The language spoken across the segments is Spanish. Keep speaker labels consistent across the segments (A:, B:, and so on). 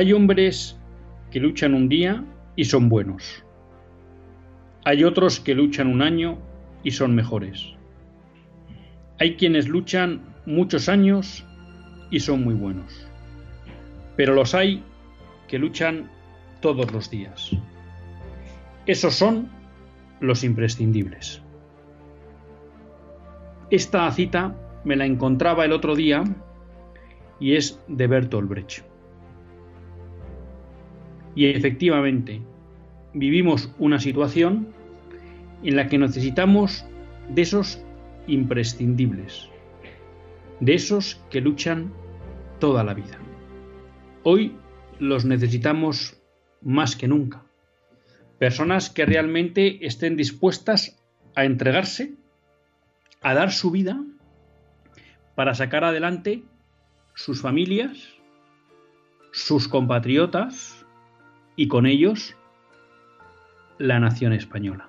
A: Hay hombres que luchan un día y son buenos. Hay otros que luchan un año y son mejores. Hay quienes luchan muchos años y son muy buenos. Pero los hay que luchan todos los días. Esos son los imprescindibles. Esta cita me la encontraba el otro día y es de Bertolt Brecht. Y efectivamente, vivimos una situación en la que necesitamos de esos imprescindibles, de esos que luchan toda la vida. Hoy los necesitamos más que nunca. Personas que realmente estén dispuestas a entregarse, a dar su vida para sacar adelante sus familias, sus compatriotas, y con ellos la nación española.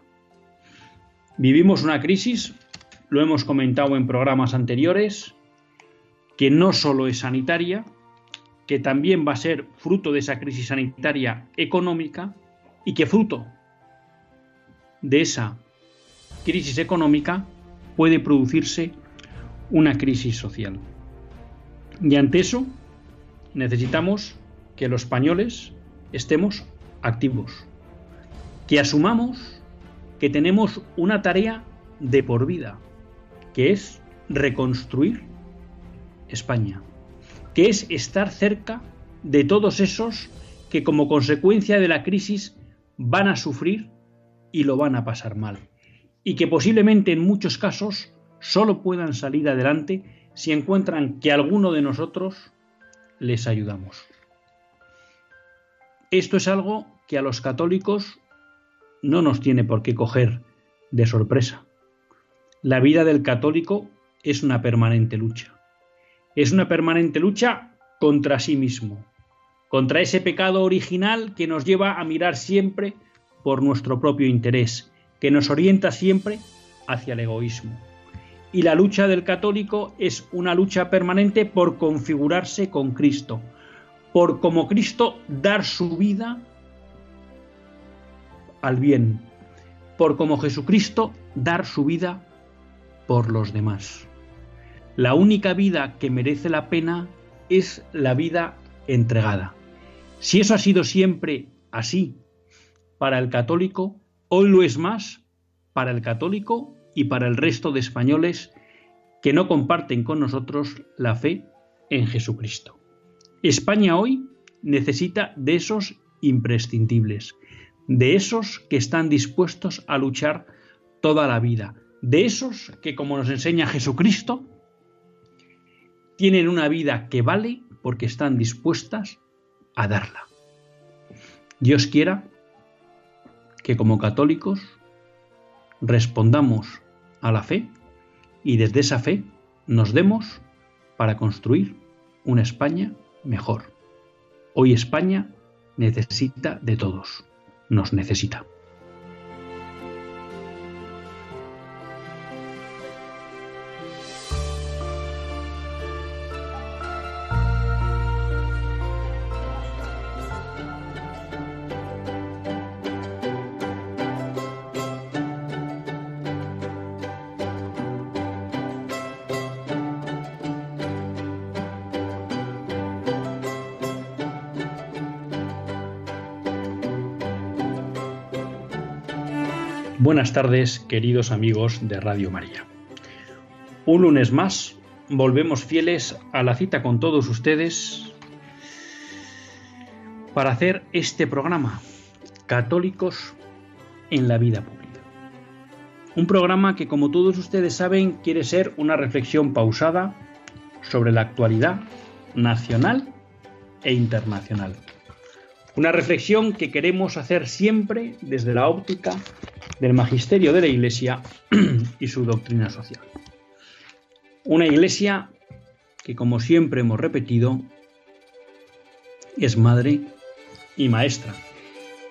A: Vivimos una crisis, lo hemos comentado en programas anteriores, que no solo es sanitaria, que también va a ser fruto de esa crisis sanitaria económica y que fruto de esa crisis económica puede producirse una crisis social. Y ante eso necesitamos que los españoles estemos activos, que asumamos que tenemos una tarea de por vida, que es reconstruir España, que es estar cerca de todos esos que como consecuencia de la crisis van a sufrir y lo van a pasar mal, y que posiblemente en muchos casos solo puedan salir adelante si encuentran que alguno de nosotros les ayudamos. Esto es algo que a los católicos no nos tiene por qué coger de sorpresa. La vida del católico es una permanente lucha. Es una permanente lucha contra sí mismo, contra ese pecado original que nos lleva a mirar siempre por nuestro propio interés, que nos orienta siempre hacia el egoísmo. Y la lucha del católico es una lucha permanente por configurarse con Cristo, por como Cristo dar su vida al bien, por como Jesucristo dar su vida por los demás. La única vida que merece la pena es la vida entregada. Si eso ha sido siempre así para el católico, hoy lo es más para el católico y para el resto de españoles que no comparten con nosotros la fe en Jesucristo. España hoy necesita de esos imprescindibles, de esos que están dispuestos a luchar toda la vida, de esos que, como nos enseña Jesucristo, tienen una vida que vale porque están dispuestas a darla. Dios quiera que como católicos respondamos a la fe y desde esa fe nos demos para construir una España mejor. Hoy España necesita de todos, nos necesita. Buenas tardes, queridos amigos de Radio María. Un lunes más, volvemos fieles a la cita con todos ustedes para hacer este programa, Católicos en la Vida Pública. Un programa que, como todos ustedes saben, quiere ser una reflexión pausada sobre la actualidad nacional e internacional. Una reflexión que queremos hacer siempre desde la óptica del magisterio de la Iglesia y su doctrina social. Una iglesia que, como siempre hemos repetido, es madre y maestra,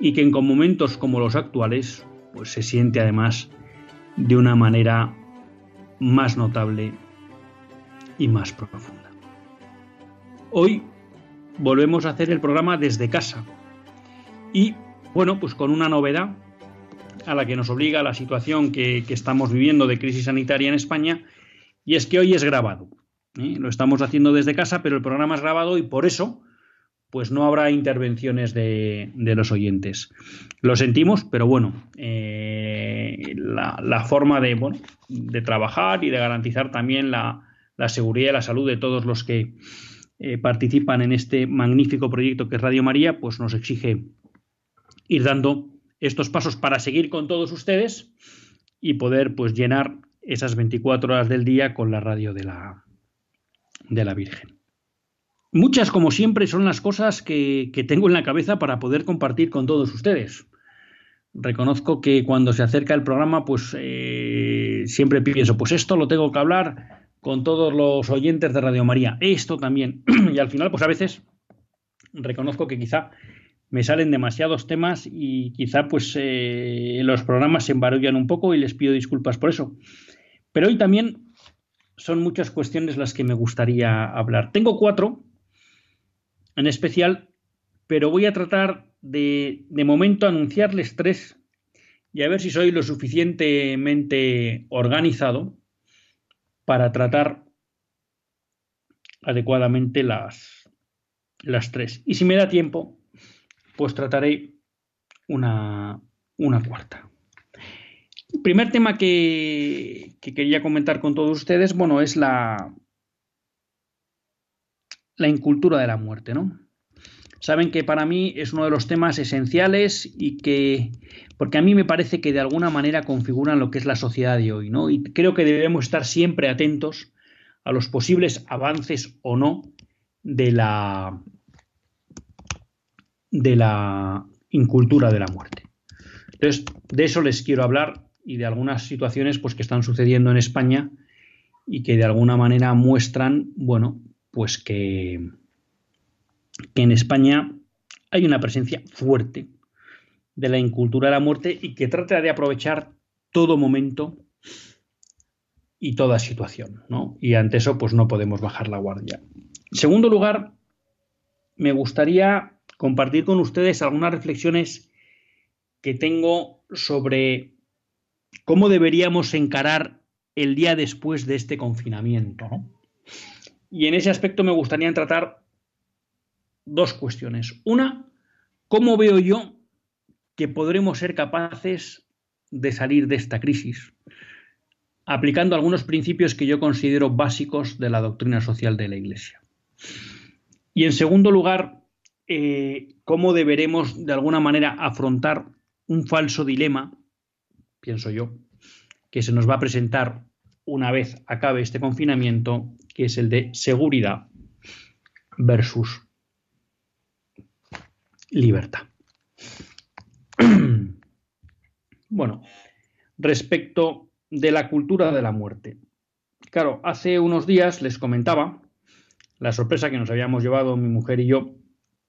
A: y que en momentos como los actuales, pues se siente además de una manera más notable y más profunda. Hoy volvemos a hacer el programa desde casa y, bueno, pues con una novedad a la que nos obliga la situación que, estamos viviendo de crisis sanitaria en España y es que hoy es grabado. ¿eh? Lo estamos haciendo desde casa, pero el programa es grabado y por eso pues no habrá intervenciones de, los oyentes. Lo sentimos, pero bueno, eh, la, forma de trabajar y de garantizar también la, seguridad y la salud de todos los que eh, participan en este magnífico proyecto que es Radio María, pues nos exige ir dando estos pasos para seguir con todos ustedes y poder pues llenar esas 24 horas del día con la radio de la, de la Virgen. Muchas, como siempre, son las cosas que, tengo en la cabeza para poder compartir con todos ustedes. Reconozco que cuando se acerca el programa, pues eh, siempre pienso, pues esto lo tengo que hablar con todos los oyentes de Radio María, esto también. y al final, pues a veces reconozco que quizá me salen demasiados temas y quizá pues eh, los programas se embarullan un poco y les pido disculpas por eso. Pero hoy también son muchas cuestiones las que me gustaría hablar. Tengo cuatro en especial, pero voy a tratar de, de momento anunciarles tres y a ver si soy lo suficientemente organizado para tratar adecuadamente las, las tres. Y si me da tiempo, pues trataré una, una cuarta. El primer tema que, quería comentar con todos ustedes, bueno, es la, la incultura de la muerte, ¿no? Saben que para mí es uno de los temas esenciales y que, porque a mí me parece que de alguna manera configuran lo que es la sociedad de hoy, ¿no? Y creo que debemos estar siempre atentos a los posibles avances o no de la, de la incultura de la muerte. Entonces, de eso les quiero hablar y de algunas situaciones pues, que están sucediendo en España y que de alguna manera muestran, bueno, pues que, que en España hay una presencia fuerte de la incultura de la muerte y que trata de aprovechar todo momento y toda situación, ¿no? Y ante eso, pues no podemos bajar la guardia. En segundo lugar, me gustaría compartir con ustedes algunas reflexiones que tengo sobre cómo deberíamos encarar el día después de este confinamiento. Y en ese aspecto me gustaría tratar dos cuestiones. Una, ¿cómo veo yo que podremos ser capaces de salir de esta crisis? aplicando algunos principios que yo considero básicos de la doctrina social de la Iglesia. Y en segundo lugar, eh, cómo deberemos de alguna manera afrontar un falso dilema pienso yo, que se nos va a presentar una vez acabe este confinamiento, que es el de seguridad versus libertad. Bueno, respecto de la cultura de la muerte. Claro, hace unos días les comentaba la sorpresa que nos habíamos llevado mi mujer y yo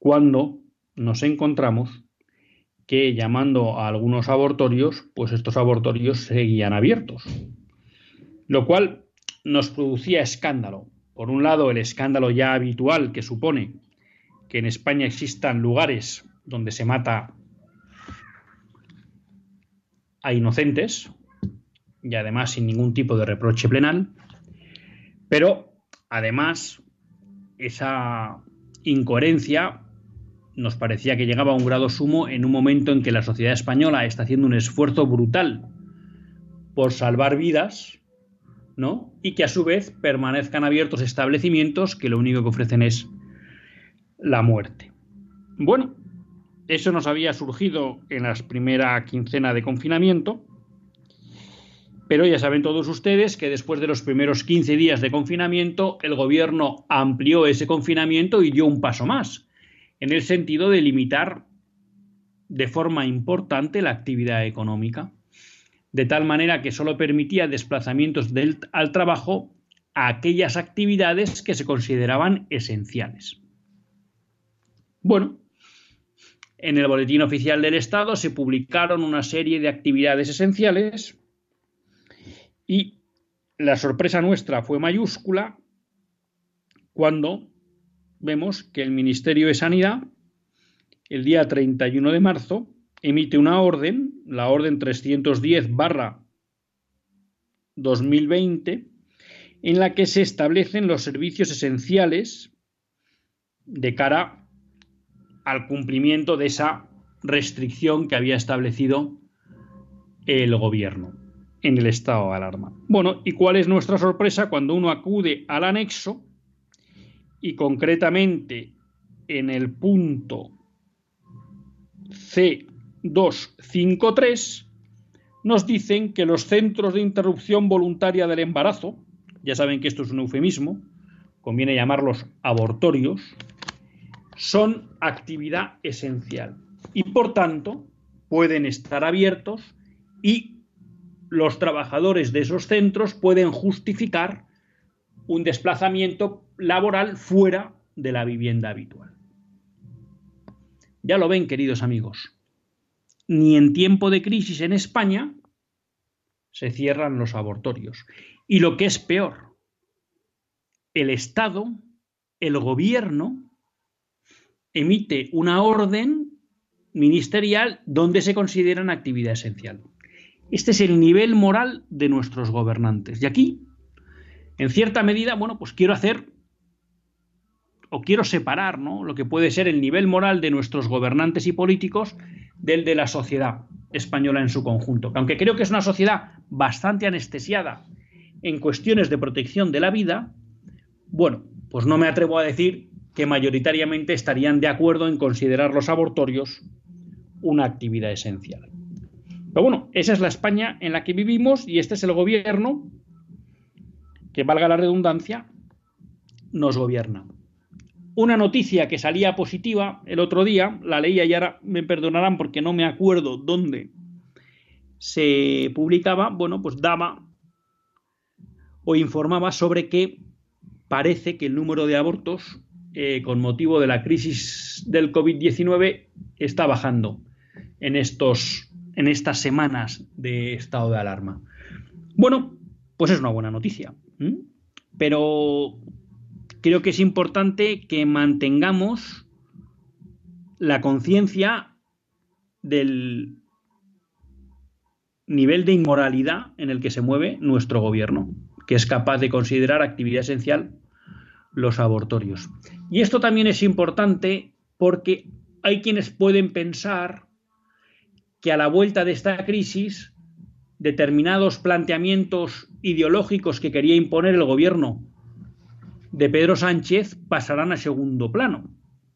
A: cuando nos encontramos que llamando a algunos abortorios, pues estos abortorios seguían abiertos. Lo cual nos producía escándalo. Por un lado, el escándalo ya habitual que supone que en España existan lugares donde se mata a inocentes, y además sin ningún tipo de reproche penal, pero además esa incoherencia nos parecía que llegaba a un grado sumo en un momento en que la sociedad española está haciendo un esfuerzo brutal por salvar vidas ¿no? Y que a su vez permanezcan abiertos establecimientos que lo único que ofrecen es la muerte. Bueno, eso nos había surgido en la primera quincena de confinamiento, pero ya saben todos ustedes que después de los primeros 15 días de confinamiento, el gobierno amplió ese confinamiento y dio un paso más, en el sentido de limitar de forma importante la actividad económica, de tal manera que solo permitía desplazamientos al trabajo a aquellas actividades que se consideraban esenciales. Bueno, en el Boletín Oficial del Estado se publicaron una serie de actividades esenciales y la sorpresa nuestra fue mayúscula cuando vemos que el Ministerio de Sanidad, el día 31 de marzo, emite una orden, la orden 310 barra 2020, en la que se establecen los servicios esenciales de cara al cumplimiento de esa restricción que había establecido el gobierno en el estado de alarma. Bueno, ¿y cuál es nuestra sorpresa cuando uno acude al anexo y concretamente en el punto C253 nos dicen que los centros de interrupción voluntaria del embarazo, ya saben que esto es un eufemismo, conviene llamarlos abortorios, son actividad esencial y por tanto pueden estar abiertos y los trabajadores de esos centros pueden justificar un desplazamiento laboral fuera de la vivienda habitual. Ya lo ven, queridos amigos, ni en tiempo de crisis en España se cierran los abortorios. Y lo que es peor, el Estado, el gobierno, emite una orden ministerial donde se considera una actividad esencial. Este es el nivel moral de nuestros gobernantes. Y aquí, en cierta medida, bueno, pues quiero hacer o quiero separar ¿no? lo que puede ser el nivel moral de nuestros gobernantes y políticos del de la sociedad española en su conjunto. Aunque creo que es una sociedad bastante anestesiada en cuestiones de protección de la vida, bueno, pues no me atrevo a decir que mayoritariamente estarían de acuerdo en considerar los abortorios una actividad esencial. Pero bueno, esa es la España en la que vivimos y este es el gobierno que, valga la redundancia, nos gobierna. Una noticia que salía positiva el otro día, la leía y ahora me perdonarán porque no me acuerdo dónde se publicaba, bueno, pues daba o informaba sobre que parece que el número de abortos eh, con motivo de la crisis del COVID-19 está bajando en, estos, en estas semanas de estado de alarma. Bueno, pues es una buena noticia. Pero creo que es importante que mantengamos la conciencia del nivel de inmoralidad en el que se mueve nuestro gobierno, que es capaz de considerar actividad esencial los abortorios. Y esto también es importante porque hay quienes pueden pensar que a la vuelta de esta crisis determinados planteamientos ideológicos que quería imponer el gobierno de Pedro Sánchez pasarán a segundo plano,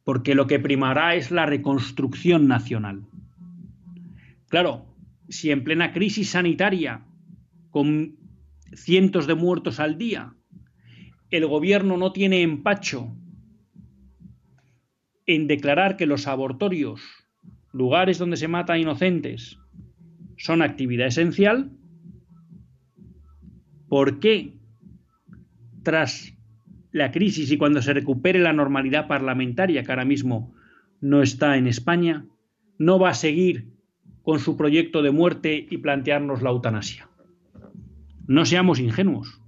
A: porque lo que primará es la reconstrucción nacional. Claro, si en plena crisis sanitaria, con cientos de muertos al día, el gobierno no tiene empacho en declarar que los abortorios, lugares donde se mata a inocentes, son actividad esencial, ¿por qué tras la crisis y cuando se recupere la normalidad parlamentaria, que ahora mismo no está en España, no va a seguir con su proyecto de muerte y plantearnos la eutanasia? No seamos ingenuos.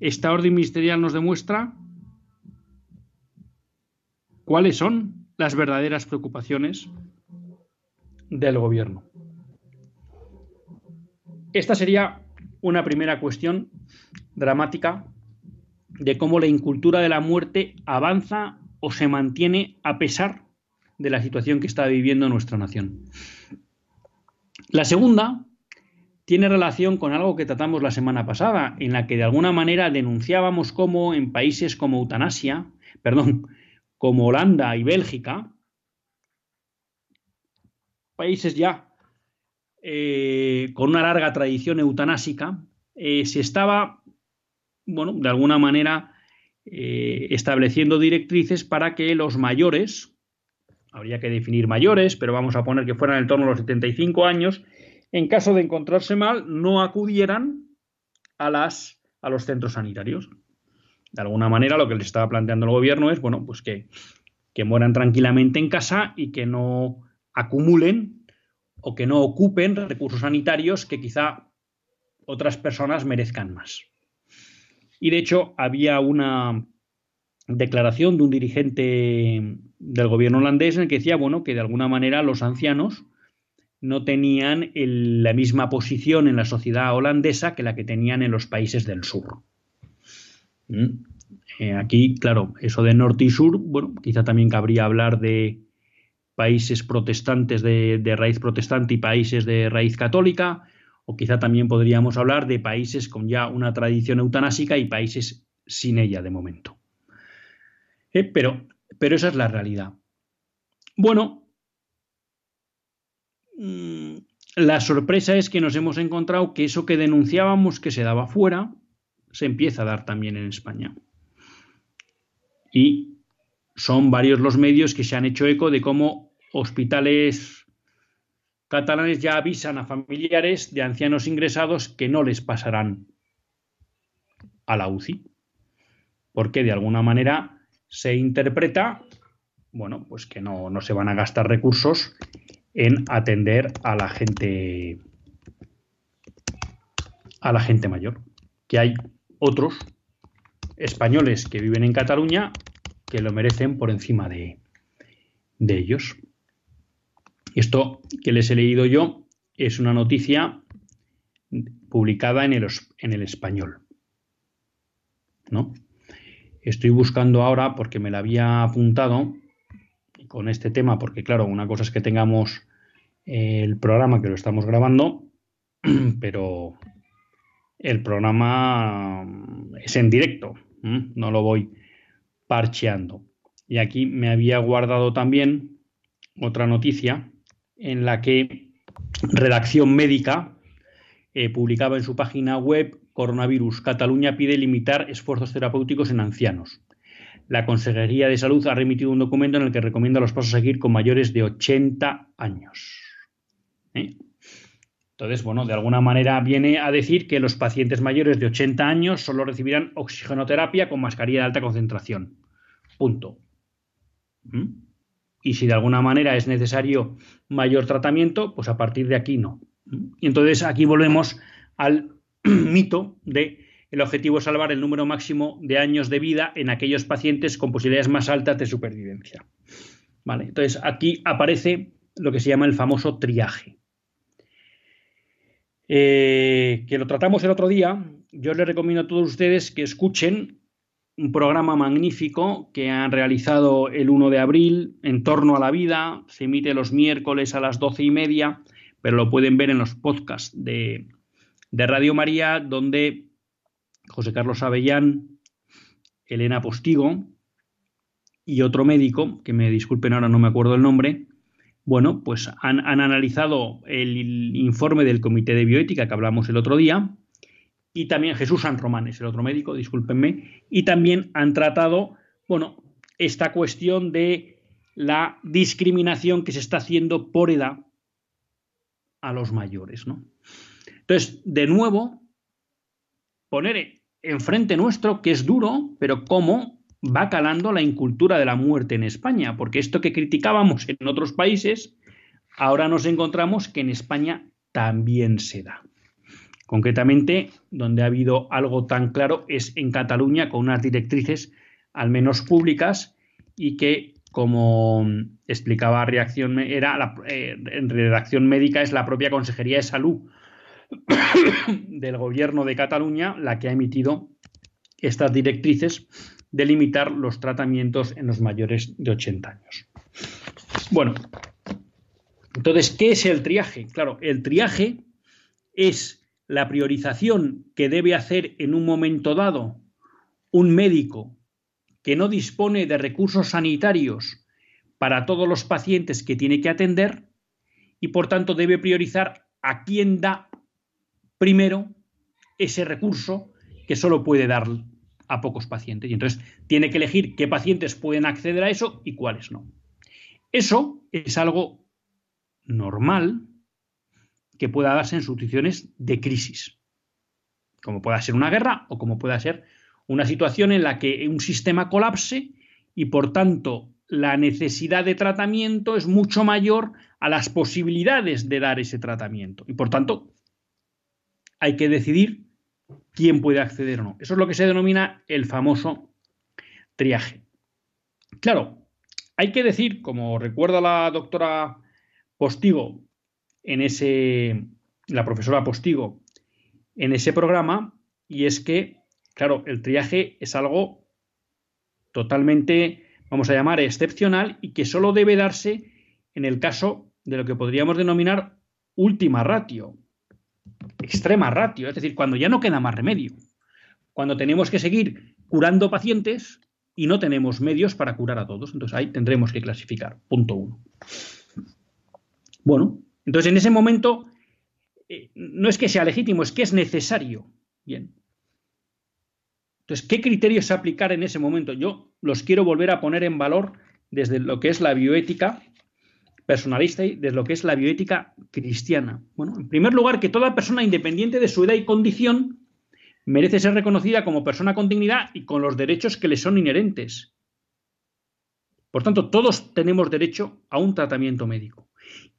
A: Esta orden ministerial nos demuestra cuáles son las verdaderas preocupaciones del gobierno. Esta sería una primera cuestión dramática de cómo la incultura de la muerte avanza o se mantiene a pesar de la situación que está viviendo nuestra nación. La segunda tiene relación con algo que tratamos la semana pasada, en la que de alguna manera denunciábamos cómo en países como Eutanasia, perdón, como Holanda y Bélgica, países ya eh, con una larga tradición eutanásica, eh, se estaba, bueno, de alguna manera eh, estableciendo directrices para que los mayores, habría que definir mayores, pero vamos a poner que fueran en torno a los 75 años, en caso de encontrarse mal, no acudieran a, las, a los centros sanitarios. De alguna manera, lo que les estaba planteando el gobierno es, bueno, pues que, que mueran tranquilamente en casa y que no acumulen o que no ocupen recursos sanitarios que quizá otras personas merezcan más. Y de hecho, había una declaración de un dirigente del gobierno holandés en el que decía, bueno, que de alguna manera los ancianos no tenían la misma posición en la sociedad holandesa que la que tenían en los países del sur. ¿Mm? Eh, aquí, claro, eso de norte y sur, bueno, quizá también cabría hablar de países protestantes de, de raíz protestante y países de raíz católica, o quizá también podríamos hablar de países con ya una tradición eutanásica y países sin ella de momento. Eh, pero, pero esa es la realidad. Bueno, mm, la sorpresa es que nos hemos encontrado que eso que denunciábamos que se daba fuera, se empieza a dar también en España. Y son varios los medios que se han hecho eco de cómo hospitales catalanes ya avisan a familiares de ancianos ingresados que no les pasarán a la UCI, porque de alguna manera se interpreta, bueno, pues que no, no se van a gastar recursos en atender a la gente a la gente mayor, que hay otros españoles que viven en Cataluña que lo merecen por encima de, de ellos. Esto que les he leído yo es una noticia publicada en el, español. ¿No? Estoy buscando ahora porque me la había apuntado con este tema, porque claro, una cosa es que tengamos el programa que lo estamos grabando, pero el programa es en directo, no lo voy parcheando. Y aquí me había guardado también otra noticia en la que Redacción Médica eh, publicaba en su página web Coronavirus. Cataluña pide limitar esfuerzos terapéuticos en ancianos. La Consejería de Salud ha remitido un documento en el que recomienda los pasos a seguir con mayores de 80 años. ¿Eh? Entonces, bueno, de alguna manera viene a decir que los pacientes mayores de 80 años solo recibirán oxigenoterapia con mascarilla de alta concentración. Punto. ¿Mm? Y si de alguna manera es necesario mayor tratamiento, pues a partir de aquí no. Y entonces aquí volvemos al mito de el objetivo es salvar el número máximo de años de vida en aquellos pacientes con posibilidades más altas de supervivencia. Vale, entonces aquí aparece lo que se llama el famoso triaje. Eh, que lo tratamos el otro día. Yo les recomiendo a todos ustedes que escuchen un programa magnífico que han realizado el 1 de abril en torno a la vida. Se emite los miércoles a las doce y media, pero lo pueden ver en los podcasts de, de Radio María, donde José Carlos Avellán, Elena Postigo y otro médico, que me disculpen ahora no me acuerdo el nombre, bueno, pues han, han analizado el informe del Comité de Bioética que hablamos el otro día y también Jesús San Román es el otro médico, discúlpenme, y también han tratado, bueno, esta cuestión de la discriminación que se está haciendo por edad a los mayores, ¿no? Entonces, de nuevo, poner enfrente nuestro que es duro, pero cómo va calando la incultura de la muerte en España, porque esto que criticábamos en otros países, ahora nos encontramos que en España también se da. Concretamente, donde ha habido algo tan claro es en Cataluña, con unas directrices al menos públicas y que, como explicaba reacción, eh, en redacción médica, es la propia Consejería de Salud del Gobierno de Cataluña la que ha emitido estas directrices de limitar los tratamientos en los mayores de 80 años. Bueno, entonces, ¿qué es el triaje? Claro, el triaje es la priorización que debe hacer en un momento dado un médico que no dispone de recursos sanitarios para todos los pacientes que tiene que atender y por tanto debe priorizar a quién da primero ese recurso que solo puede dar a pocos pacientes. Y entonces tiene que elegir qué pacientes pueden acceder a eso y cuáles no. Eso es algo normal que pueda darse en situaciones de crisis, como pueda ser una guerra o como pueda ser una situación en la que un sistema colapse y por tanto la necesidad de tratamiento es mucho mayor a las posibilidades de dar ese tratamiento. Y por tanto, hay que decidir quién puede acceder o no. Eso es lo que se denomina el famoso triaje. Claro, hay que decir, como recuerda la doctora Postigo en ese, la profesora Postigo en ese programa, y es que, claro, el triaje es algo totalmente, vamos a llamar, excepcional y que solo debe darse en el caso de lo que podríamos denominar última ratio, extrema ratio, es decir, cuando ya no queda más remedio, cuando tenemos que seguir curando pacientes y no tenemos medios para curar a todos. Entonces ahí tendremos que clasificar. Punto uno. Bueno, entonces en ese momento eh, no es que sea legítimo, es que es necesario. Bien. Entonces, ¿qué criterios aplicar en ese momento? Yo los quiero volver a poner en valor desde lo que es la bioética personalista y desde lo que es la bioética cristiana. Bueno, en primer lugar, que toda persona, independiente de su edad y condición, merece ser reconocida como persona con dignidad y con los derechos que le son inherentes. Por tanto, todos tenemos derecho a un tratamiento médico.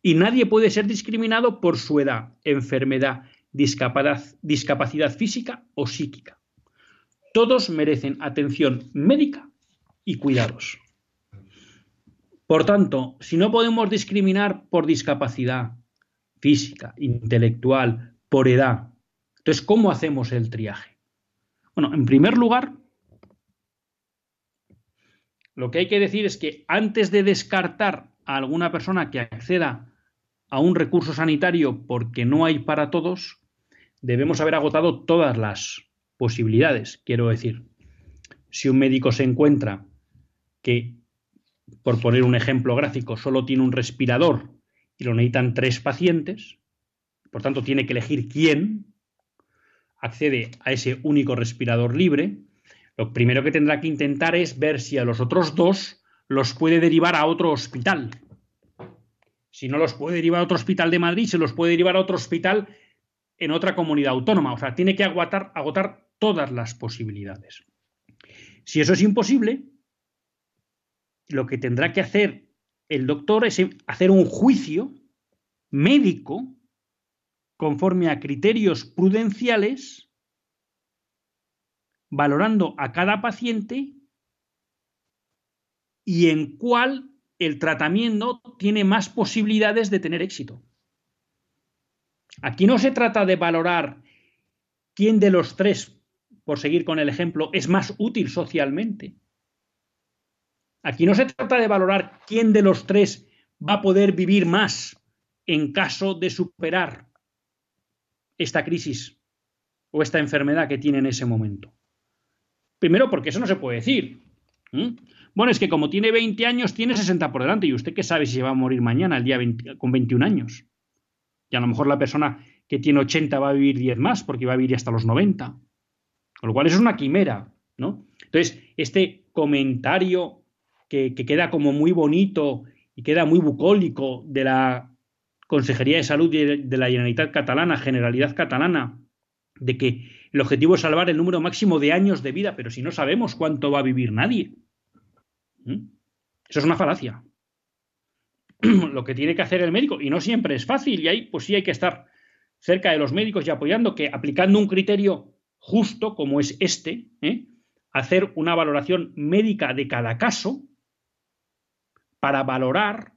A: Y nadie puede ser discriminado por su edad, enfermedad, discapacidad, física o psíquica. Todos merecen atención médica y cuidados. Por tanto, si no podemos discriminar por discapacidad física, intelectual, por edad, entonces, ¿cómo hacemos el triaje? Bueno, en primer lugar, lo que hay que decir es que antes de descartar a alguna persona que acceda a un recurso sanitario porque no hay para todos, debemos haber agotado todas las posibilidades. Quiero decir, si un médico se encuentra que por poner un ejemplo gráfico, solo tiene un respirador y lo necesitan tres pacientes, por tanto tiene que elegir quién accede a ese único respirador libre, lo primero que tendrá que intentar es ver si a los otros dos los puede derivar a otro hospital. Si no los puede derivar a otro hospital de Madrid, se los puede derivar a otro hospital en otra comunidad autónoma. O sea, tiene que agotar, agotar todas las posibilidades. Si eso es imposible, lo que tendrá que hacer el doctor es hacer un juicio médico conforme a criterios prudenciales, valorando a cada paciente y en cuál el tratamiento tiene más posibilidades de tener éxito. Aquí no se trata de valorar quién de los tres, por seguir con el ejemplo, es más útil socialmente. Aquí no se trata de valorar quién de los tres va a poder vivir más en caso de superar esta crisis o esta enfermedad que tiene en ese momento. Primero, porque eso no se puede decir. Bueno, es que como tiene 20 años, tiene 60 por delante. ¿Y usted qué sabe si se va a morir mañana, el día con 21 años? Y a lo mejor la persona que tiene 80 va a vivir 10 más, porque va a vivir hasta los 90. Con lo cual, eso es una quimera, ¿no? Entonces, este comentario que, queda como muy bonito y queda muy bucólico de la Consejería de Salud de, la Generalitat Catalana, Generalidad Catalana, de que el objetivo es salvar el número máximo de años de vida, pero si no sabemos cuánto va a vivir nadie. Eso es una falacia. Lo que tiene que hacer el médico, y no siempre es fácil, y ahí pues sí hay que estar cerca de los médicos y apoyando que aplicando un criterio justo como es este, ¿eh? hacer una valoración médica de cada caso, para valorar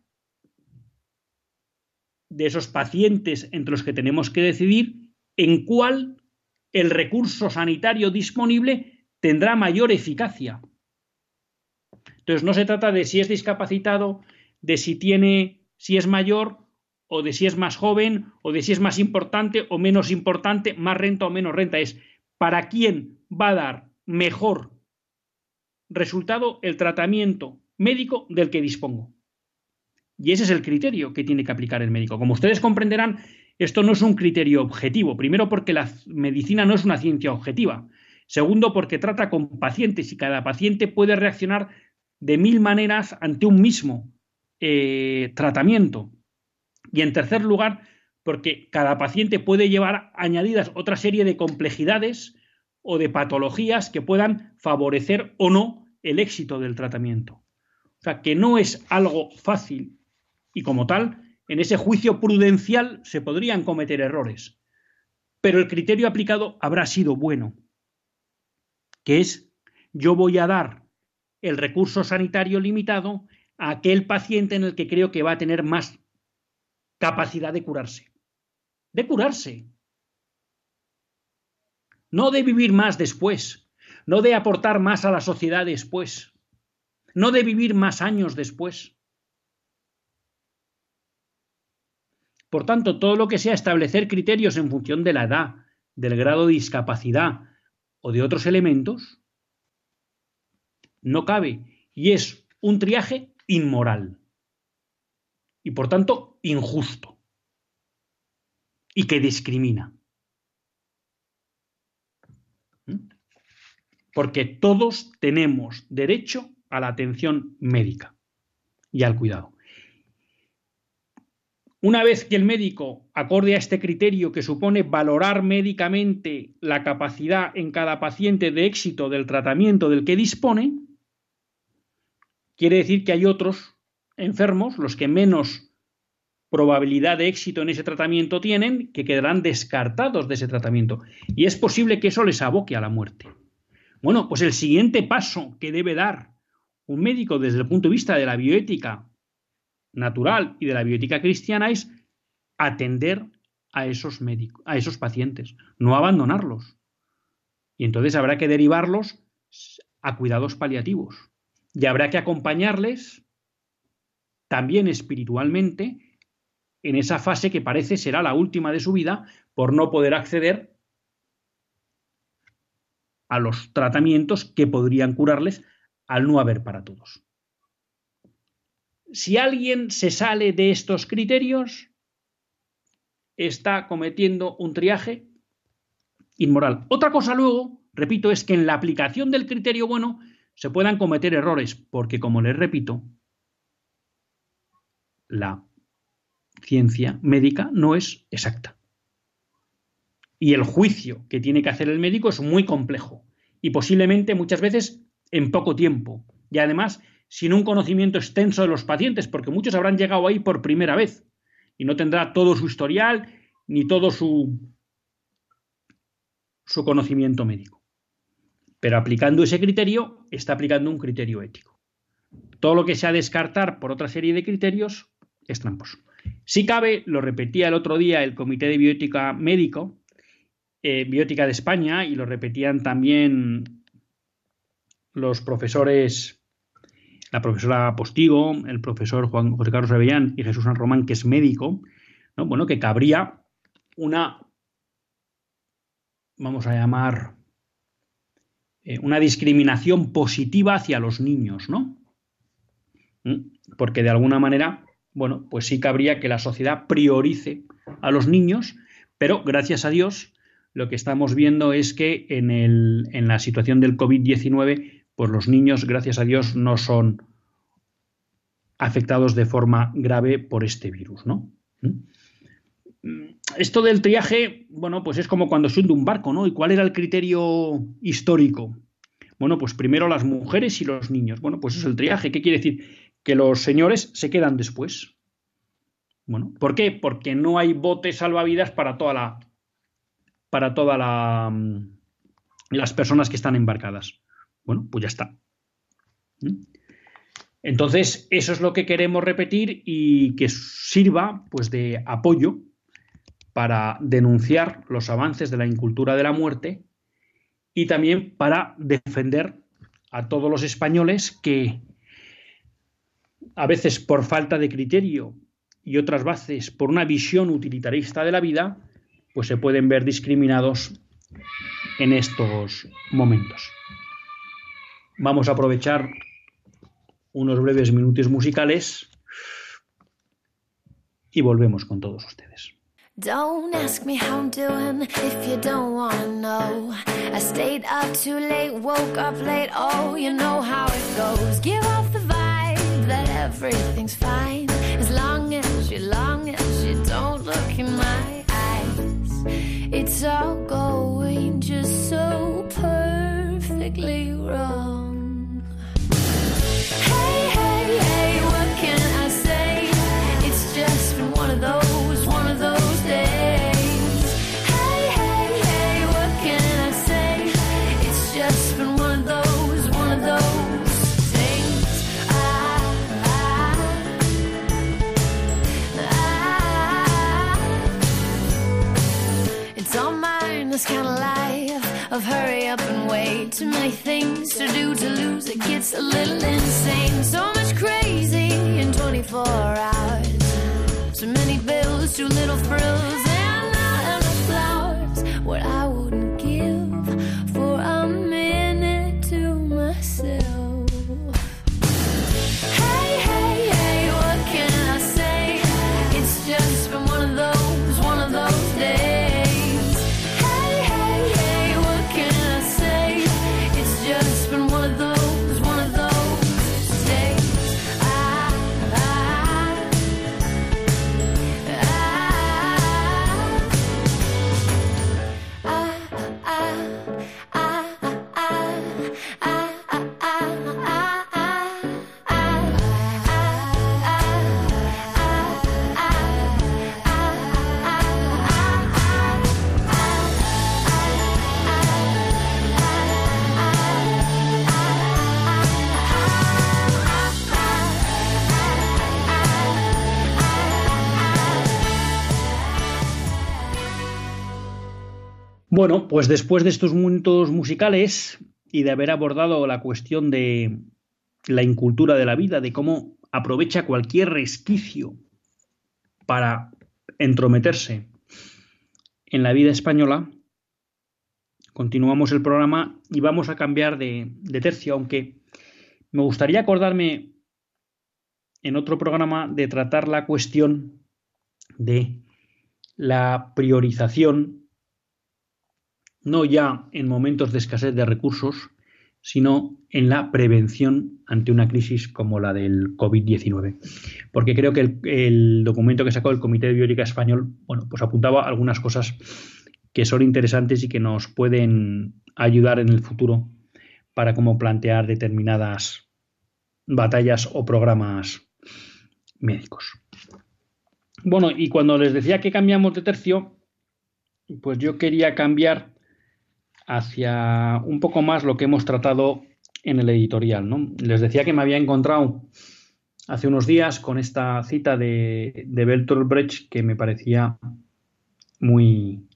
A: de esos pacientes entre los que tenemos que decidir en cuál el recurso sanitario disponible tendrá mayor eficacia. Entonces no se trata de si es discapacitado, de si tiene, si es mayor o de si es más joven, o de si es más importante o menos importante, más renta o menos renta. Es para quién va a dar mejor resultado el tratamiento médico del que dispongo. Y ese es el criterio que tiene que aplicar el médico. Como ustedes comprenderán, esto no es un criterio objetivo. Primero, porque la medicina no es una ciencia objetiva. Segundo, porque trata con pacientes y cada paciente puede reaccionar de mil maneras ante un mismo eh, tratamiento. Y en tercer lugar, porque cada paciente puede llevar añadidas otra serie de complejidades o de patologías que puedan favorecer o no el éxito del tratamiento. O sea, que no es algo fácil y como tal, en ese juicio prudencial se podrían cometer errores. Pero el criterio aplicado habrá sido bueno, que es yo voy a dar el recurso sanitario limitado a aquel paciente en el que creo que va a tener más capacidad de curarse. De curarse. No de vivir más después, no de aportar más a la sociedad después, no de vivir más años después. Por tanto, todo lo que sea establecer criterios en función de la edad, del grado de discapacidad o de otros elementos, no cabe y es un triaje inmoral y por tanto injusto y que discrimina. ¿Mm? Porque todos tenemos derecho a la atención médica y al cuidado. Una vez que el médico acorde a este criterio que supone valorar médicamente la capacidad en cada paciente de éxito del tratamiento del que dispone, quiere decir que hay otros enfermos, los que menos probabilidad de éxito en ese tratamiento tienen, que quedarán descartados de ese tratamiento. Y es posible que eso les aboque a la muerte. Bueno, pues el siguiente paso que debe dar un médico desde el punto de vista de la bioética natural y de la bioética cristiana es atender a esos médicos, a esos pacientes, no abandonarlos. Y entonces habrá que derivarlos a cuidados paliativos. Y habrá que acompañarles también espiritualmente en esa fase que parece será la última de su vida por no poder acceder a los tratamientos que podrían curarles al no haber para todos. Si alguien se sale de estos criterios, está cometiendo un triaje inmoral. Otra cosa luego, repito, es que en la aplicación del criterio bueno se puedan cometer errores, porque como les repito, la ciencia médica no es exacta. Y el juicio que tiene que hacer el médico es muy complejo y posiblemente muchas veces en poco tiempo. Y además sin un conocimiento extenso de los pacientes, porque muchos habrán llegado ahí por primera vez y no tendrá todo su historial ni todo su, su conocimiento médico. Pero aplicando ese criterio, está aplicando un criterio ético. Todo lo que sea descartar por otra serie de criterios es tramposo. Si cabe, lo repetía el otro día el Comité de Bioética Médico, eh, Biótica de España, y lo repetían también los profesores la profesora Postigo, el profesor Juan José Carlos Avellán y Jesús San Román, que es médico, ¿no? bueno, que cabría una, vamos a llamar, eh, una discriminación positiva hacia los niños, ¿no? ¿Mm? Porque de alguna manera, bueno, pues sí cabría que la sociedad priorice a los niños, pero gracias a Dios lo que estamos viendo es que en, el, en la situación del COVID-19 pues los niños, gracias a Dios, no son afectados de forma grave por este virus, ¿no? ¿Mm? Esto del triaje, bueno, pues es como cuando se un barco, ¿no? ¿Y cuál era el criterio histórico? Bueno, pues primero las mujeres y los niños. Bueno, pues eso es el triaje. ¿Qué quiere decir? Que los señores se quedan después. Bueno, ¿por qué? Porque no hay botes salvavidas para toda la para toda la mm, las personas que están embarcadas. Bueno, pues ya está. ¿Mm? Entonces, eso es lo que queremos repetir y que sirva pues de apoyo para denunciar los avances de la incultura de la muerte y también para defender a todos los españoles que a veces por falta de criterio y otras bases por una visión utilitarista de la vida, pues se pueden ver discriminados en estos momentos. Vamos a aprovechar unos breves minutos musicales y volvemos con todos ustedes. Don't ask me how I'm doing if you don't wanna know. I stayed up too late, woke up late, oh, you know how it goes. Give off the vibe that everything's fine as long as you, long as you don't look in my eyes. It's all going just so of hurry up and wait. Too many things to do to lose, it gets a little insane. So much crazy in 24 hours. Too many bills, too little frills, and not enough flowers. What I wouldn't Bueno, pues después de estos momentos musicales y de haber abordado la cuestión de la incultura de la vida, de cómo aprovecha cualquier resquicio para entrometerse en la vida española, continuamos el programa y vamos a cambiar de, de tercio, aunque me gustaría acordarme en otro programa de tratar la cuestión de la priorización no ya en momentos de escasez de recursos, sino en la prevención ante una crisis como la del COVID-19. Porque creo que el, documento que sacó el Comité de Bioética Español, bueno, pues apuntaba algunas cosas que son interesantes y que nos pueden ayudar en el futuro para cómo plantear determinadas batallas o programas médicos. Bueno, y cuando les decía que cambiamos de tercio, pues yo quería cambiar hacia un poco más lo que hemos tratado en el editorial. ¿no? Les decía que me había encontrado hace unos días con esta cita de, de Bertolt Brecht que me parecía muy,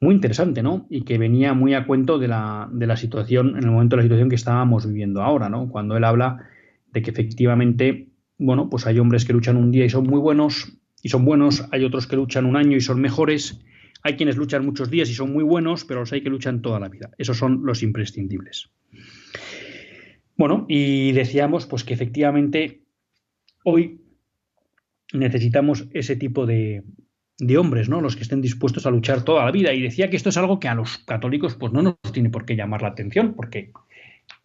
A: muy interesante, ¿no? Y que venía muy a cuento de la, de la situación, en el momento de la situación que estábamos viviendo ahora, ¿no? Cuando él habla de que efectivamente, bueno, pues hay hombres que luchan un día y son muy buenos, y son buenos, hay otros que luchan un año y son mejores, hay quienes luchan muchos días y son muy buenos, pero los hay que luchan toda la vida. Esos son los imprescindibles. Bueno, y decíamos pues que efectivamente hoy necesitamos ese tipo de, hombres, ¿no? Los que estén dispuestos a luchar toda la vida. Y decía que esto es algo que a los católicos pues no nos tiene por qué llamar la atención, porque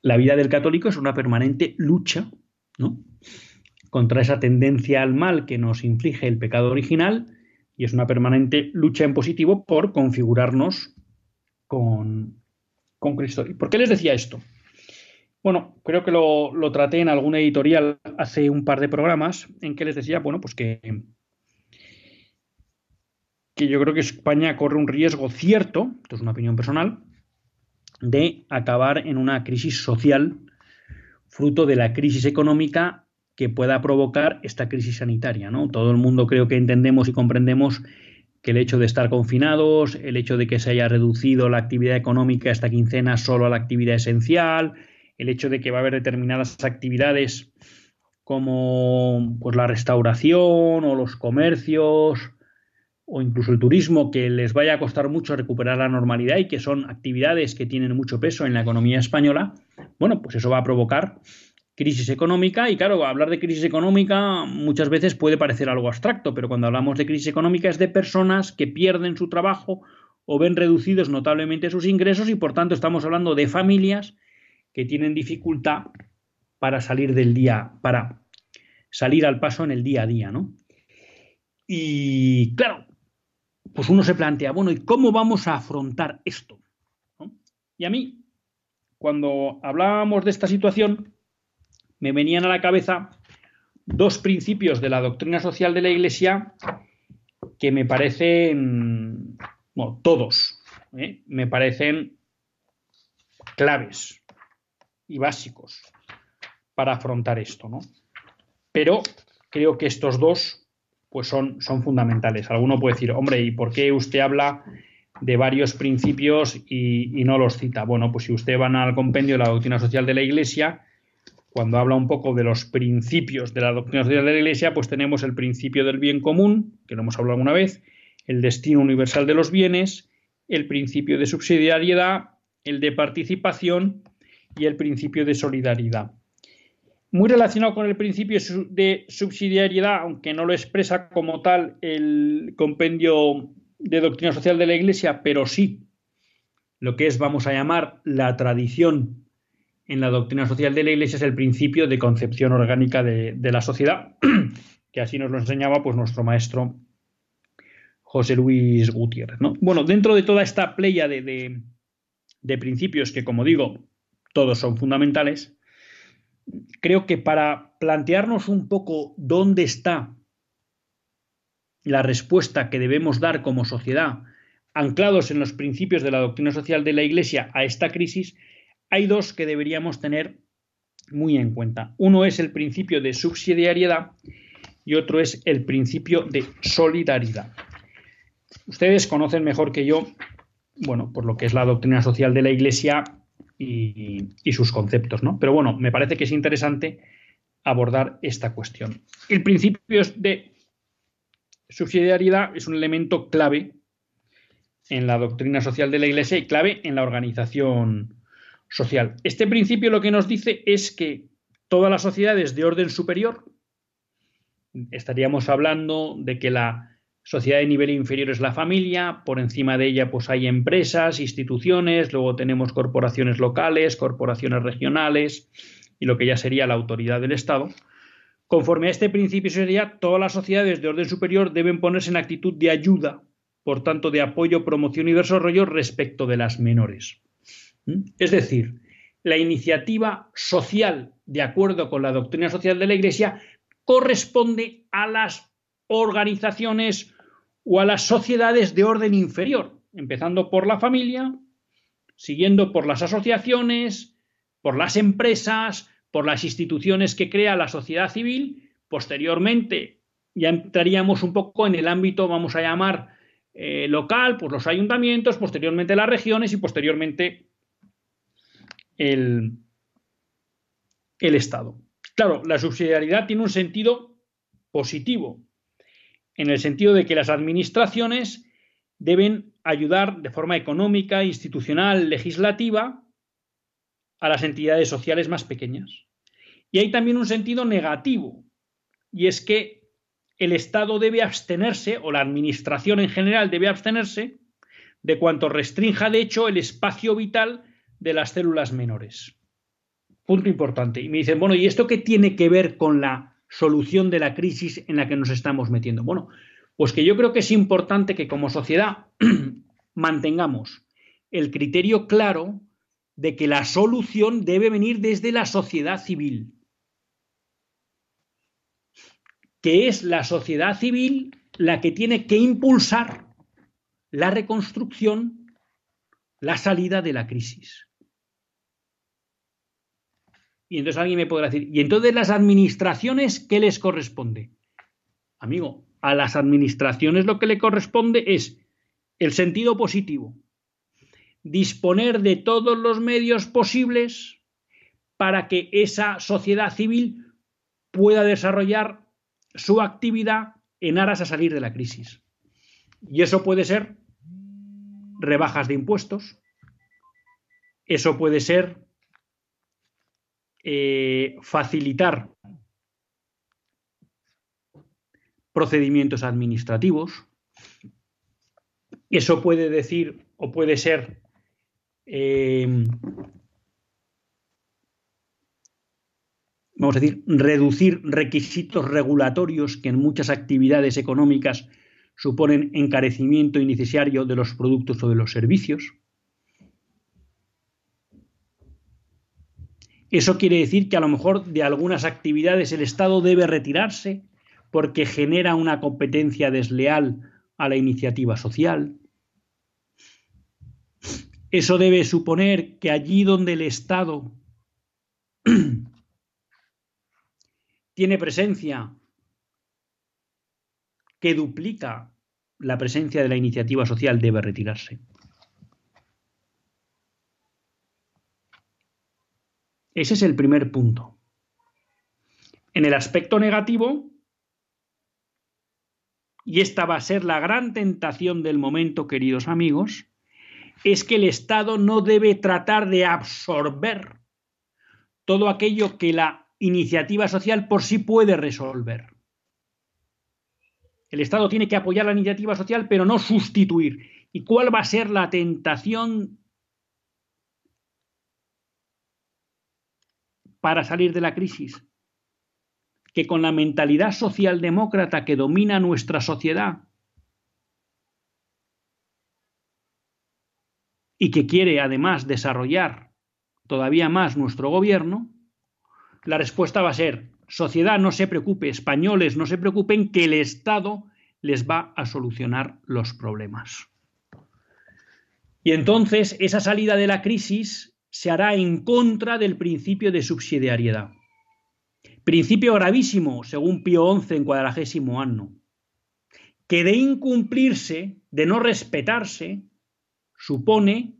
A: la vida del católico es una permanente lucha, ¿no? Contra esa tendencia al mal que nos inflige el pecado original y es una permanente lucha en positivo por configurarnos con, Cristo. ¿Y por qué les decía esto? Bueno, creo que lo, traté en algún editorial hace un par de programas en que les decía, bueno, pues que, que yo creo que España corre un riesgo cierto, esto es una opinión personal, de acabar en una crisis social fruto de la crisis económica que pueda provocar esta crisis sanitaria. ¿no? Todo el mundo creo que entendemos y comprendemos que el hecho de estar confinados, el hecho de que se haya reducido la actividad económica esta quincena solo a la actividad esencial, el hecho de que va a haber determinadas actividades como pues, la restauración o los comercios o incluso el turismo que les vaya a costar mucho recuperar la normalidad y que son actividades que tienen mucho peso en la economía española, bueno, pues eso va a provocar crisis económica y claro, hablar de crisis económica muchas veces puede parecer algo abstracto, pero cuando hablamos de crisis económica es de personas que pierden su trabajo o ven reducidos notablemente sus ingresos y por tanto estamos hablando de familias que tienen dificultad para salir del día, para salir al paso en el día a día, ¿no? Y claro, pues uno se plantea, bueno, ¿y cómo vamos a afrontar esto? Y a mí, cuando hablábamos de esta situación, me venían a la cabeza dos principios de la doctrina social de la Iglesia que me parecen, bueno, todos, ¿eh? me parecen claves y básicos para afrontar esto, ¿no? Pero creo que estos dos pues son, son fundamentales. Alguno puede decir, hombre, ¿y por qué usted habla de varios principios y, no los cita? Bueno, pues si usted va al compendio de la doctrina social de la Iglesia, cuando habla un poco de los principios de la doctrina social de la Iglesia, pues tenemos el principio del bien común, que lo hemos hablado alguna vez, el destino universal de los bienes, el principio de subsidiariedad, el de participación y el principio de solidaridad. Muy relacionado con el principio de subsidiariedad, aunque no lo expresa como tal el compendio de doctrina social de la Iglesia, pero sí lo que es, vamos a llamar, la tradición en la doctrina social de la Iglesia es el principio de concepción orgánica de, la sociedad, que así nos lo enseñaba pues, nuestro maestro José Luis Gutiérrez. Bueno, dentro de toda esta playa de, de principios que, como digo, todos son fundamentales, creo que para plantearnos un poco dónde está la respuesta que debemos dar como sociedad, anclados en los principios de la doctrina social de la Iglesia a esta crisis, hay dos que deberíamos tener muy en cuenta. Uno es el principio de subsidiariedad y otro es el principio de solidaridad. Ustedes conocen mejor que yo, bueno, por lo que es la doctrina social de la Iglesia, y, sus conceptos, ¿no? Pero bueno, me parece que es interesante abordar esta cuestión. El principio de subsidiariedad es un elemento clave en la doctrina social de la Iglesia y clave en la organización social. Este principio lo que nos dice es que todas las sociedades de orden superior, estaríamos hablando de que la Sociedad de nivel inferior es la familia, por encima de ella pues hay empresas, instituciones, luego tenemos corporaciones locales, corporaciones regionales y lo que ya sería la autoridad del Estado. Conforme a este principio sería, todas las sociedades de orden superior deben ponerse en actitud de ayuda, por tanto de apoyo, promoción y desarrollo respecto de las menores. Es decir, la iniciativa social, de acuerdo con la doctrina social de la Iglesia, corresponde a las organizaciones o a las sociedades de orden inferior, empezando por la familia, siguiendo por las asociaciones, por las empresas, por las instituciones que crea la sociedad civil, posteriormente ya entraríamos un poco en el ámbito, vamos a llamar, eh, local, por los ayuntamientos, posteriormente las regiones y posteriormente el, el Estado. Claro, la subsidiariedad tiene un sentido positivo, en el sentido de que las administraciones deben ayudar de forma económica, institucional, legislativa a las entidades sociales más pequeñas. Y hay también un sentido negativo, y es que el Estado debe abstenerse, o la Administración en general debe abstenerse, de cuanto restrinja, de hecho, el espacio vital de las células menores. Punto importante. Y me dicen, bueno, ¿y esto qué tiene que ver con la solución de la crisis en la que nos estamos metiendo? Bueno, pues que yo creo que es importante que como sociedad mantengamos el criterio claro de que la solución debe venir desde la sociedad civil, que es la sociedad civil la que tiene que impulsar la reconstrucción, la salida de la crisis. Y entonces alguien me podrá decir, ¿y entonces las administraciones qué les corresponde? Amigo, a las administraciones lo que le corresponde es el sentido positivo, disponer de todos los medios posibles para que esa sociedad civil pueda desarrollar su actividad en aras a salir de la crisis. Y eso puede ser rebajas de impuestos, eso puede ser eh, facilitar procedimientos administrativos, eso puede decir o puede ser eh, vamos a decir, reducir requisitos regulatorios que en muchas actividades económicas suponen encarecimiento innecesario de los productos o de los servicios. Eso quiere decir que a lo mejor de algunas actividades el Estado debe retirarse porque genera una competencia desleal a la iniciativa social. Eso debe suponer que allí donde el Estado tiene presencia que duplica la presencia de la iniciativa social debe retirarse. Ese es el primer punto. En el aspecto negativo, y esta va a ser la gran tentación del momento, queridos amigos, es que el Estado no debe tratar de absorber todo aquello que la iniciativa social por sí puede resolver. El Estado tiene que apoyar la iniciativa social, pero no sustituir. ¿Y cuál va a ser la tentación para salir de la crisis? Que con la mentalidad socialdemócrata que domina nuestra sociedad y que quiere además desarrollar todavía más nuestro gobierno, la respuesta va a ser, sociedad, no se preocupe, españoles, no se preocupen, que el Estado les va a solucionar los problemas. Y entonces esa salida de la crisis se hará en contra del principio de subsidiariedad. Principio gravísimo, según Pío XI en cuadragésimo año, que de incumplirse, de no respetarse, supone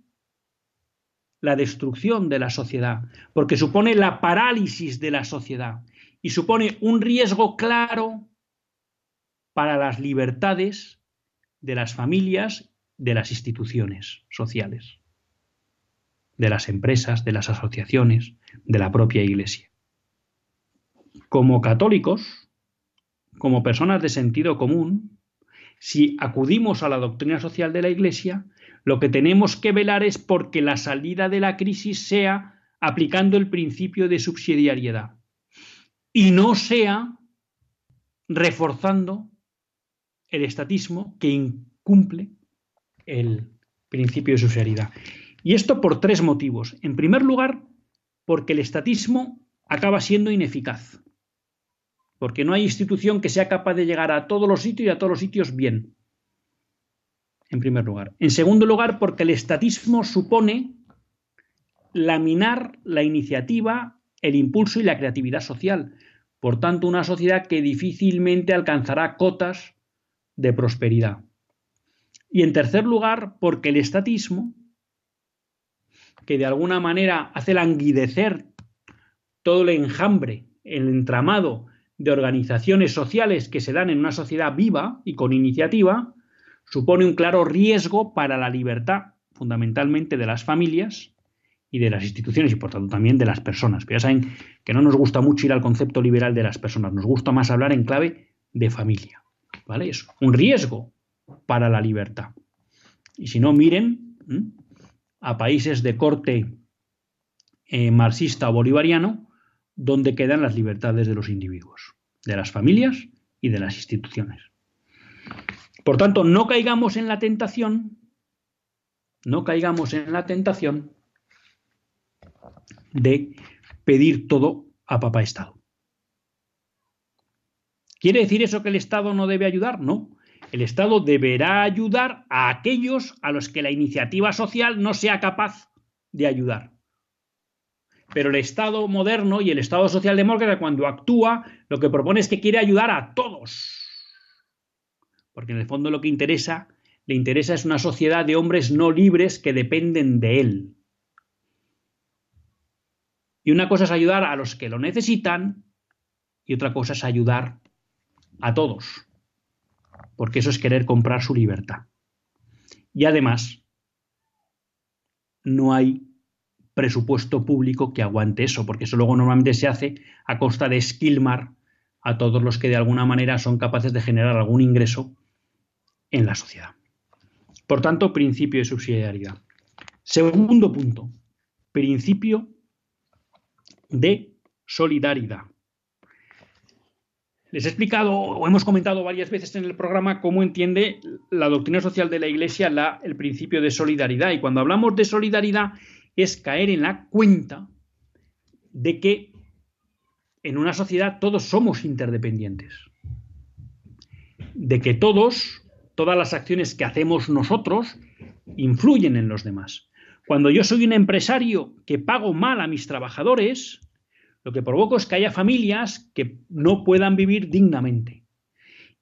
A: la destrucción de la sociedad, porque supone la parálisis de la sociedad y supone un riesgo claro para las libertades de las familias, de las instituciones sociales, de las empresas, de las asociaciones, de la propia Iglesia. Como católicos, como personas de sentido común, si acudimos a la doctrina social de la Iglesia, lo que tenemos que velar es porque la salida de la crisis sea aplicando el principio de subsidiariedad y no sea reforzando el estatismo que incumple el principio de subsidiariedad. Y esto por tres motivos. En primer lugar, porque el estatismo acaba siendo ineficaz, porque no hay institución que sea capaz de llegar a todos los sitios y a todos los sitios bien en primer lugar. En segundo lugar, porque el estatismo supone laminar la iniciativa, el impulso y la creatividad social. Por tanto, una sociedad que difícilmente alcanzará cotas de prosperidad. Y en tercer lugar, porque el estatismo, que de alguna manera hace languidecer todo el enjambre, el entramado de organizaciones sociales que se dan en una sociedad viva y con iniciativa, supone un claro riesgo para la libertad, fundamentalmente de las familias y de las instituciones y por tanto también de las personas. Pero ya saben que no nos gusta mucho ir al concepto liberal de las personas, nos gusta más hablar en clave de familia. ¿Vale? Es un riesgo para la libertad. Y si no, miren a países de corte eh, marxista o bolivariano, donde quedan las libertades de los individuos, de las familias y de las instituciones. Por tanto, no caigamos en la tentación, no caigamos en la tentación de pedir todo a papá Estado. ¿Quiere decir eso que el Estado no debe ayudar? No. El Estado deberá ayudar a aquellos a los que la iniciativa social no sea capaz de ayudar. Pero el Estado moderno y el Estado socialdemócrata cuando actúa lo que propone es que quiere ayudar a todos porque en el fondo lo que interesa, le interesa es una sociedad de hombres no libres que dependen de él. Y una cosa es ayudar a los que lo necesitan y otra cosa es ayudar a todos, porque eso es querer comprar su libertad. Y además, no hay presupuesto público que aguante eso, porque eso luego normalmente se hace a costa de esquilmar a todos los que de alguna manera son capaces de generar algún ingreso en la sociedad. Por tanto, principio de subsidiariedad. Segundo punto, principio de solidaridad. Les he explicado o hemos comentado varias veces en el programa cómo entiende la doctrina social de la Iglesia el principio de solidaridad. Y cuando hablamos de solidaridad es caer en la cuenta de que en una sociedad todos somos interdependientes. De que todos, todas las acciones que hacemos nosotros, influyen en los demás. Cuando yo soy un empresario que pago mal a mis trabajadores, lo que provoco es que haya familias que no puedan vivir dignamente.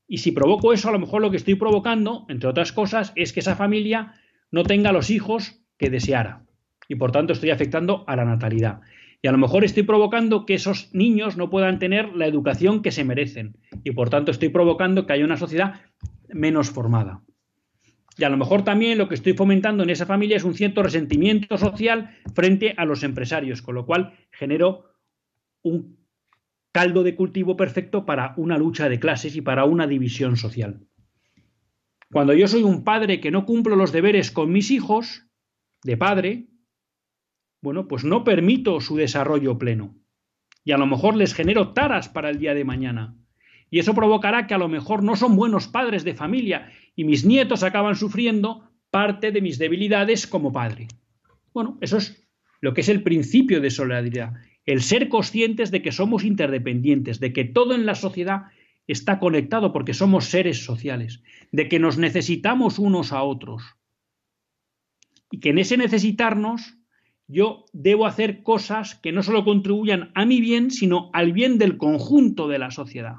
A: Y si provoco eso, a lo mejor lo que estoy provocando, entre otras cosas, es que esa familia no tenga los hijos que deseara. Y por tanto estoy afectando a la natalidad. Y a lo mejor estoy provocando que esos niños no puedan tener la educación que se merecen. Y por tanto estoy provocando que haya una sociedad menos formada. Y a lo mejor también lo que estoy fomentando en esa familia es un cierto resentimiento social frente a los empresarios, con lo cual genero un caldo de cultivo perfecto para una lucha de clases y para una división social. Cuando yo soy un padre que no cumplo los deberes con mis hijos, de padre, bueno, pues no permito su desarrollo pleno. Y a lo mejor les genero taras para el día de mañana. Y eso provocará que a lo mejor no son buenos padres de familia y mis nietos acaban sufriendo parte de mis debilidades como padre. Bueno, eso es lo que es el principio de solidaridad el ser conscientes de que somos interdependientes, de que todo en la sociedad está conectado porque somos seres sociales, de que nos necesitamos unos a otros. Y que en ese necesitarnos yo debo hacer cosas que no solo contribuyan a mi bien, sino al bien del conjunto de la sociedad.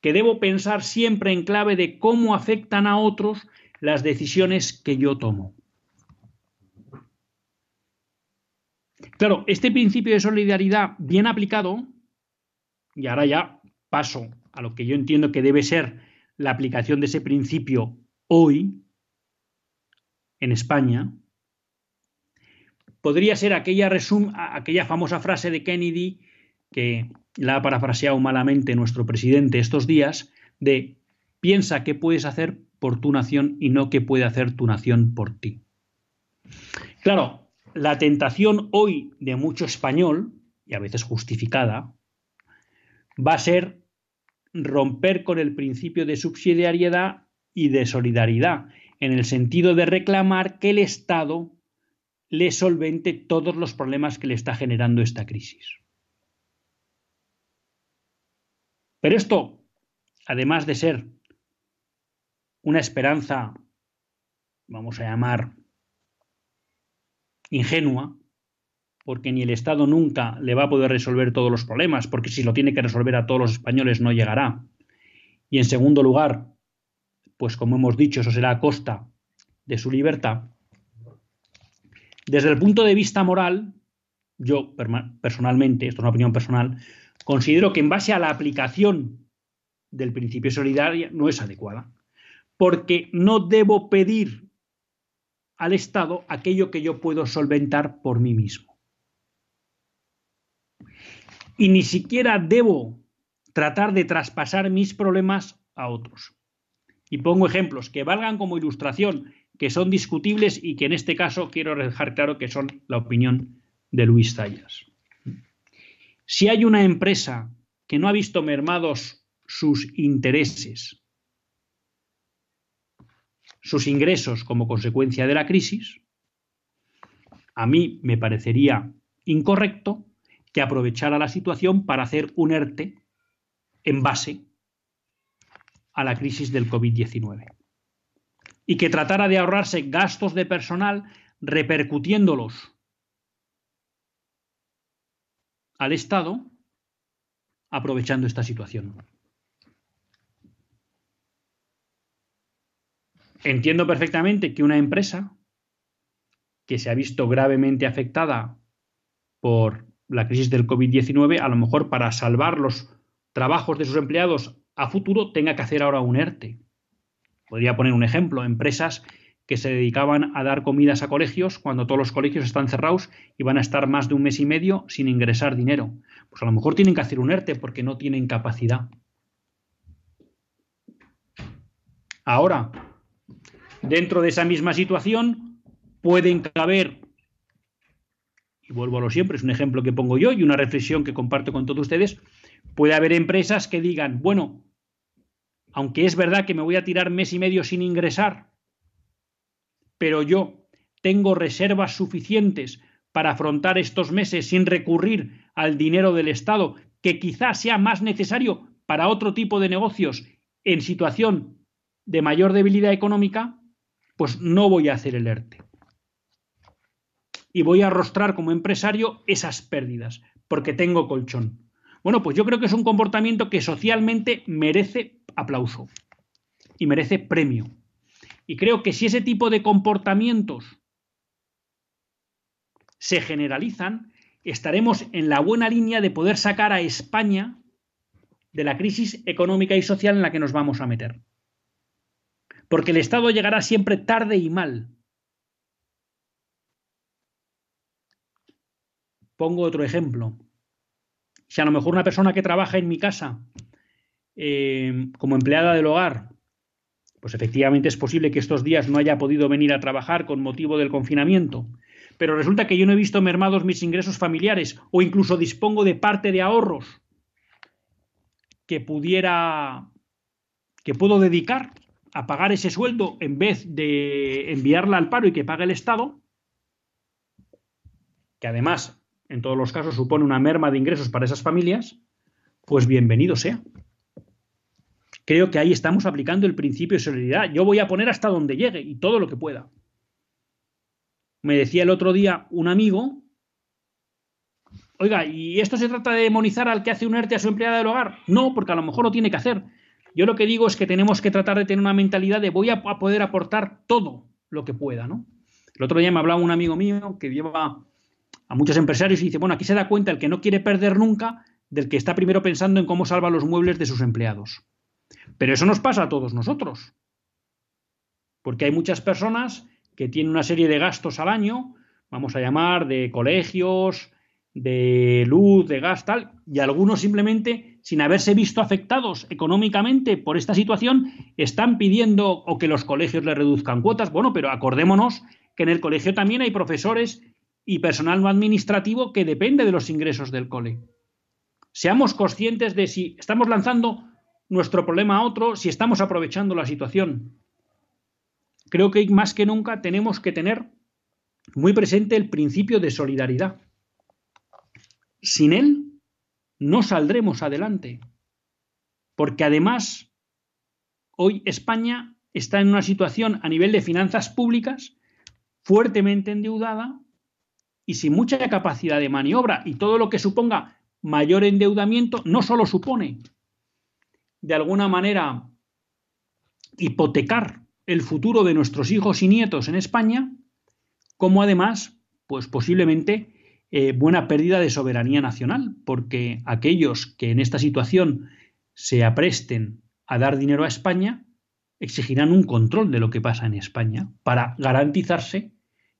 A: Que debo pensar siempre en clave de cómo afectan a otros las decisiones que yo tomo. Claro, este principio de solidaridad bien aplicado, y ahora ya paso a lo que yo entiendo que debe ser la aplicación de ese principio hoy en España, podría ser aquella, aquella famosa frase de Kennedy que la ha parafraseado malamente nuestro presidente estos días, de piensa qué puedes hacer por tu nación y no qué puede hacer tu nación por ti. Claro, la tentación hoy de mucho español, y a veces justificada, va a ser romper con el principio de subsidiariedad y de solidaridad, en el sentido de reclamar que el Estado le solvente todos los problemas que le está generando esta crisis. Pero esto, además de ser una esperanza, vamos a llamar, ingenua, porque ni el Estado nunca le va a poder resolver todos los problemas, porque si lo tiene que resolver a todos los españoles no llegará. Y en segundo lugar, pues como hemos dicho, eso será a costa de su libertad. Desde el punto de vista moral, yo personalmente, esto es una opinión personal, considero que en base a la aplicación del principio solidario no es adecuada, porque no debo pedir al Estado aquello que yo puedo solventar por mí mismo. Y ni siquiera debo tratar de traspasar mis problemas a otros. Y pongo ejemplos que valgan como ilustración, que son discutibles y que en este caso quiero dejar claro que son la opinión de Luis Zayas. Si hay una empresa que no ha visto mermados sus intereses sus ingresos como consecuencia de la crisis, a mí me parecería incorrecto que aprovechara la situación para hacer un ERTE en base a la crisis del COVID-19 y que tratara de ahorrarse gastos de personal repercutiéndolos al Estado aprovechando esta situación. Entiendo perfectamente que una empresa que se ha visto gravemente afectada por la crisis del COVID-19, a lo mejor para salvar los trabajos de sus empleados a futuro, tenga que hacer ahora un ERTE. Podría poner un ejemplo, empresas que se dedicaban a dar comidas a colegios cuando todos los colegios están cerrados y van a estar más de un mes y medio sin ingresar dinero. Pues a lo mejor tienen que hacer un ERTE porque no tienen capacidad. Ahora, dentro de esa misma situación, pueden caber, y vuelvo a lo siempre, es un ejemplo que pongo yo y una reflexión que comparto con todos ustedes, puede haber empresas que digan, bueno, aunque es verdad que me voy a tirar mes y medio sin ingresar, pero yo tengo reservas suficientes para afrontar estos meses sin recurrir al dinero del Estado, que quizás sea más necesario para otro tipo de negocios en situación de mayor debilidad económica, pues no voy a hacer el ERTE. Y voy a arrostrar como empresario esas pérdidas, porque tengo colchón. Bueno, pues yo creo que es un comportamiento que socialmente merece aplauso y merece premio. Y creo que si ese tipo de comportamientos se generalizan, estaremos en la buena línea de poder sacar a España de la crisis económica y social en la que nos vamos a meter. Porque el Estado llegará siempre tarde y mal. Pongo otro ejemplo. Si a lo mejor una persona que trabaja en mi casa eh, como empleada del hogar pues efectivamente es posible que estos días no haya podido venir a trabajar con motivo del confinamiento, pero resulta que yo no he visto mermados mis ingresos familiares o incluso dispongo de parte de ahorros que pudiera que puedo dedicar a pagar ese sueldo en vez de enviarla al paro y que pague el Estado, que además en todos los casos supone una merma de ingresos para esas familias, pues bienvenido sea creo que ahí estamos aplicando el principio de solidaridad. Yo voy a poner hasta donde llegue y todo lo que pueda. Me decía el otro día un amigo, oiga, ¿y esto se trata de demonizar al que hace un ERTE a su empleada del hogar? No, porque a lo mejor lo tiene que hacer. Yo lo que digo es que tenemos que tratar de tener una mentalidad de voy a poder aportar todo lo que pueda, ¿no? El otro día me hablaba un amigo mío que lleva a muchos empresarios y dice, bueno, aquí se da cuenta el que no quiere perder nunca del que está primero pensando en cómo salva los muebles de sus empleados. Pero eso nos pasa a todos nosotros. Porque hay muchas personas que tienen una serie de gastos al año, vamos a llamar de colegios, de luz, de gas, tal, y algunos simplemente, sin haberse visto afectados económicamente por esta situación, están pidiendo o que los colegios le reduzcan cuotas. Bueno, pero acordémonos que en el colegio también hay profesores y personal no administrativo que depende de los ingresos del cole. Seamos conscientes de si estamos lanzando nuestro problema a otro si estamos aprovechando la situación. Creo que más que nunca tenemos que tener muy presente el principio de solidaridad. Sin él no saldremos adelante, porque además hoy España está en una situación a nivel de finanzas públicas fuertemente endeudada y sin mucha capacidad de maniobra y todo lo que suponga mayor endeudamiento no solo supone de alguna manera hipotecar el futuro de nuestros hijos y nietos en España, como además, pues posiblemente eh, buena pérdida de soberanía nacional, porque aquellos que en esta situación se apresten a dar dinero a España exigirán un control de lo que pasa en España para garantizarse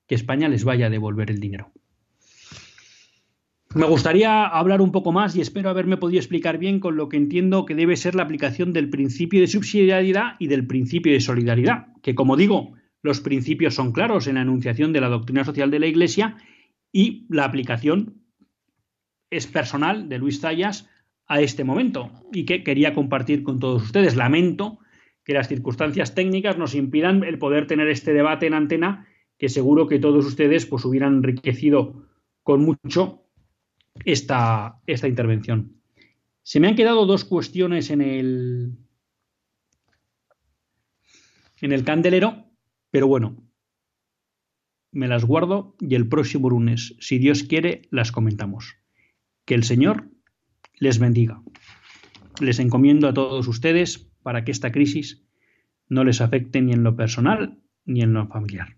A: que España les vaya a devolver el dinero. Me gustaría hablar un poco más y espero haberme podido explicar bien con lo que entiendo que debe ser la aplicación del principio de subsidiariedad y del principio de solidaridad, que como digo, los principios son claros en la enunciación de la doctrina social de la Iglesia y la aplicación es personal de Luis Zayas a este momento y que quería compartir con todos ustedes. Lamento que las circunstancias técnicas nos impidan el poder tener este debate en antena que seguro que todos ustedes pues hubieran enriquecido con mucho esta, esta intervención. Se me han quedado dos cuestiones en el, en el candelero, pero bueno, me las guardo y el próximo lunes, si Dios quiere, las comentamos. Que el Señor les bendiga. Les encomiendo a todos ustedes para que esta crisis no les afecte ni en lo personal ni en lo familiar.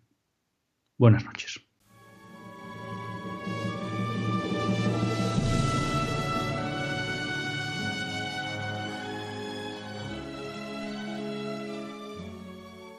A: Buenas noches.